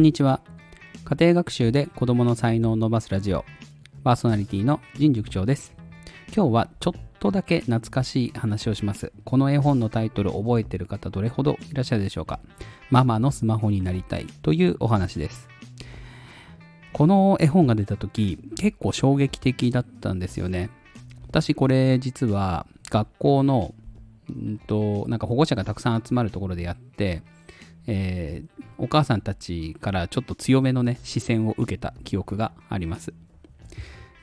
こんにちは。家庭学習で子供の才能を伸ばすラジオ、パーソナリティの陣塾長です。今日はちょっとだけ懐かしい話をします。この絵本のタイトル覚えてる方どれほどいらっしゃるでしょうかママのスマホになりたいというお話です。この絵本が出た時結構衝撃的だったんですよね。私これ実は学校のんとなんか保護者がたくさん集まるところでやって、えーお母さんたちからちょっと強めのね視線を受けた記憶があります。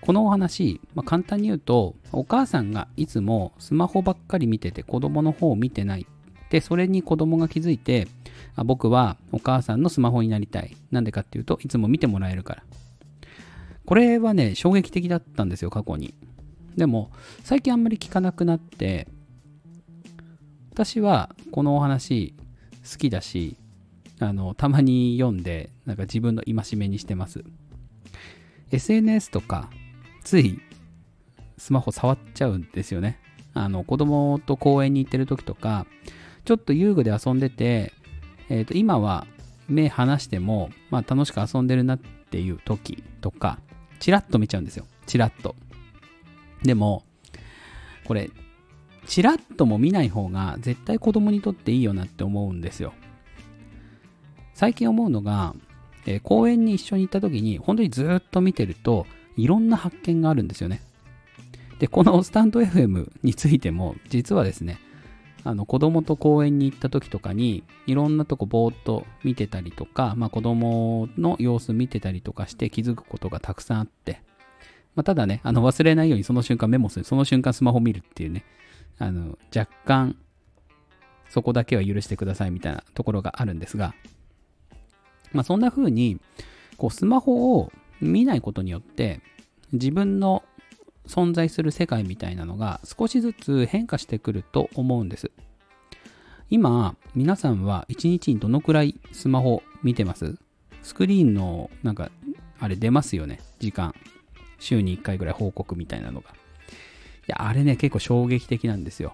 このお話、まあ、簡単に言うとお母さんがいつもスマホばっかり見てて子供の方を見てないでそれに子供が気づいてあ僕はお母さんのスマホになりたい。なんでかっていうといつも見てもらえるから。これはね衝撃的だったんですよ過去に。でも最近あんまり聞かなくなって私はこのお話好きだしあのたまに読んでなんか自分の戒めにしてます。SNS とかついスマホ触っちゃうんですよね。あの子供と公園に行ってる時とかちょっと遊具で遊んでて、えー、と今は目離しても、まあ、楽しく遊んでるなっていう時とかチラッと見ちゃうんですよ。チラッと。でもこれチラッとも見ない方が絶対子供にとっていいよなって思うんですよ。最近思うのが、え公園に一緒に行った時に本当にずっと見てるといろんな発見があるんですよね。でこのスタンド FM についても実はですねあの子供と公園に行った時とかにいろんなとこぼーっと見てたりとか、まあ、子供の様子見てたりとかして気づくことがたくさんあって、まあ、ただねあの忘れないようにその瞬間メモする。その瞬間スマホ見るっていうね。あの若干そこだけは許してくださいみたいなところがあるんですがまあ、そんな風にこうスマホを見ないことによって自分の存在する世界みたいなのが少しずつ変化してくると思うんです。今皆さんは一日にどのくらいスマホ見てます？スクリーンのなんかあれ出ますよね？時間。週に1回ぐらい報告みたいなのが。いやあれね結構衝撃的なんですよ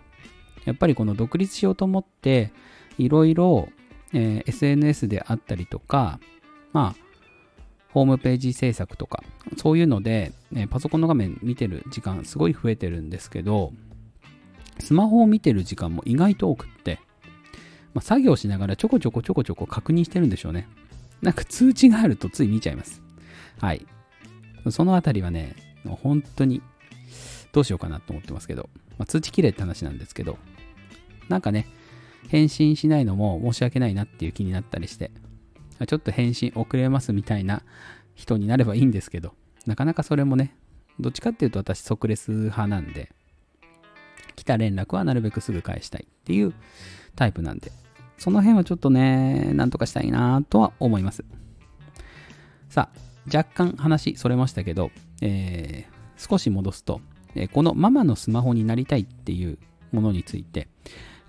やっぱりこの独立しようと思っていろいろえー SNS であったりとか、まあ、ホームページ制作とか、そういうので、えパソコンの画面見てる時間すごい増えてるんですけど、スマホを見てる時間も意外と多くって、まあ、作業しながらちょこちょこちょこちょこ確認してるんでしょうね。なんか通知があるとつい見ちゃいます。はい。そのあたりはね、もう本当にどうしようかなと思ってますけど、まあ、通知切れって話なんですけど、なんかね、返信しないのも申し訳ないなっていう気になったりして、ちょっと返信遅れますみたいな人になればいいんですけど、なかなかそれもね、どっちかっていうと私即レス派なんで、来た連絡はなるべくすぐ返したいっていうタイプなんで、その辺はちょっとね、なんとかしたいなとは思います。さあ、若干話それましたけど、えー少し戻すと、えこのママのスマホになりたいっていうものについて、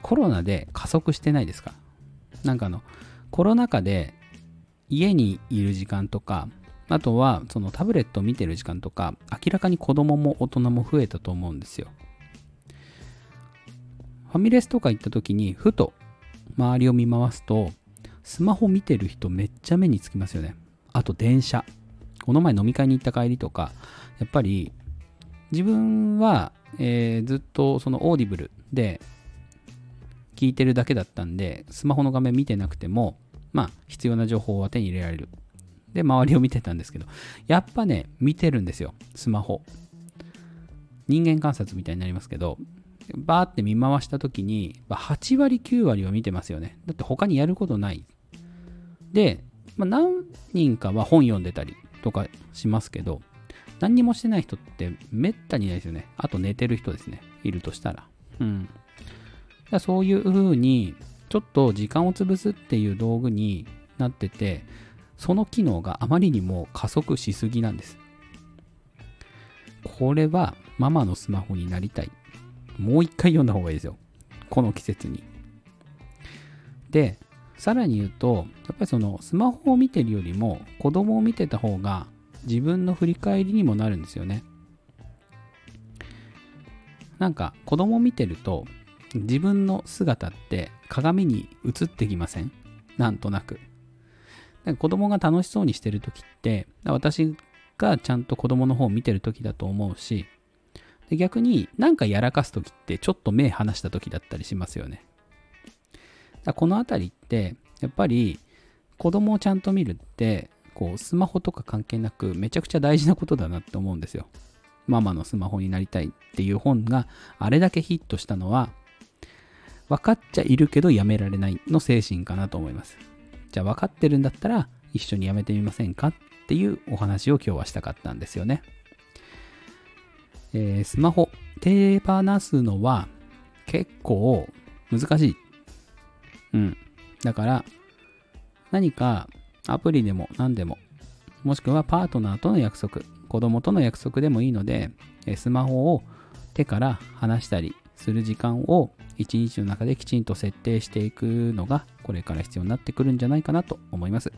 コロナで加速してないですか？なんかあのコロナ禍で家にいる時間とかあとはそのタブレットを見てる時間とか明らかに子供も大人も増えたと思うんですよ。ファミレスとか行った時にふと周りを見回すとスマホ見てる人めっちゃ目につきますよね。あと電車。この前飲み会に行った帰りとかやっぱり自分は、えーずっとその Audible で聞いてるだけだったんで、スマホの画面見てなくても、まあ、必要な情報は手に入れられる。で、周りを見てたんですけど、やっぱね、見てるんですよ、スマホ。人間観察みたいになりますけど、バーって見回した時に、8割、9割は見てますよね。だって他にやることない。で、まあ、何人かは本読んでたりとかしますけど、何にもしてない人ってめったにないですよね。あと寝てる人ですね。いるとしたら。うん。だそういう風に、ちょっと時間を潰すっていう道具になってて、その機能があまりにも加速しすぎなんです。これはママのスマホになりたい。もう一回読んだ方がいいですよ。この季節に。で、さらに言うと、やっぱりそのスマホを見てるよりも子供を見てた方が自分の振り返りにもなるんですよね。なんか子供見てると自分の姿って鏡に映ってきません？なんとなく。なんか子供が楽しそうにしてる時って、私がちゃんと子供の方を見てる時だと思うし、逆になんかやらかす時ってちょっと目離した時だったりしますよね。だこのあたりって、やっぱり子供をちゃんと見るって、こうスマホとか関係なくめちゃくちゃ大事なことだなって思うんですよ。ママのスマホになりたいっていう本があれだけヒットしたのは、分かっちゃいるけどやめられないの精神かなと思います。じゃあ分かってるんだったら一緒にやめてみませんかっていうお話を今日はしたかったんですよね。えースマホ手放すのは結構難しい。うん。だから何かアプリでも何でももしくはパートナーとの約束子供との約束でもいいのでスマホを手から離したりする時間を一日の中できちんと設定していくのがこれから必要になってくるんじゃないかなと思います。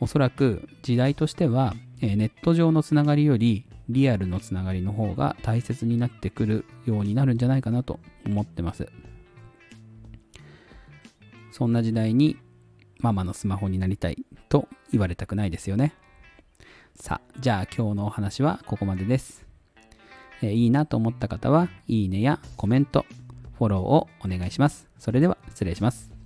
おそらく時代としてはネット上のつながりよりリアルのつながりの方が大切になってくるようになるんじゃないかなと思ってます。そんな時代にママのスマホになりたいと言われたくないですよねさあじゃあ今日のお話はここまでですえーいいなと思った方は、いいねやコメント、フォローをお願いします。それでは失礼します。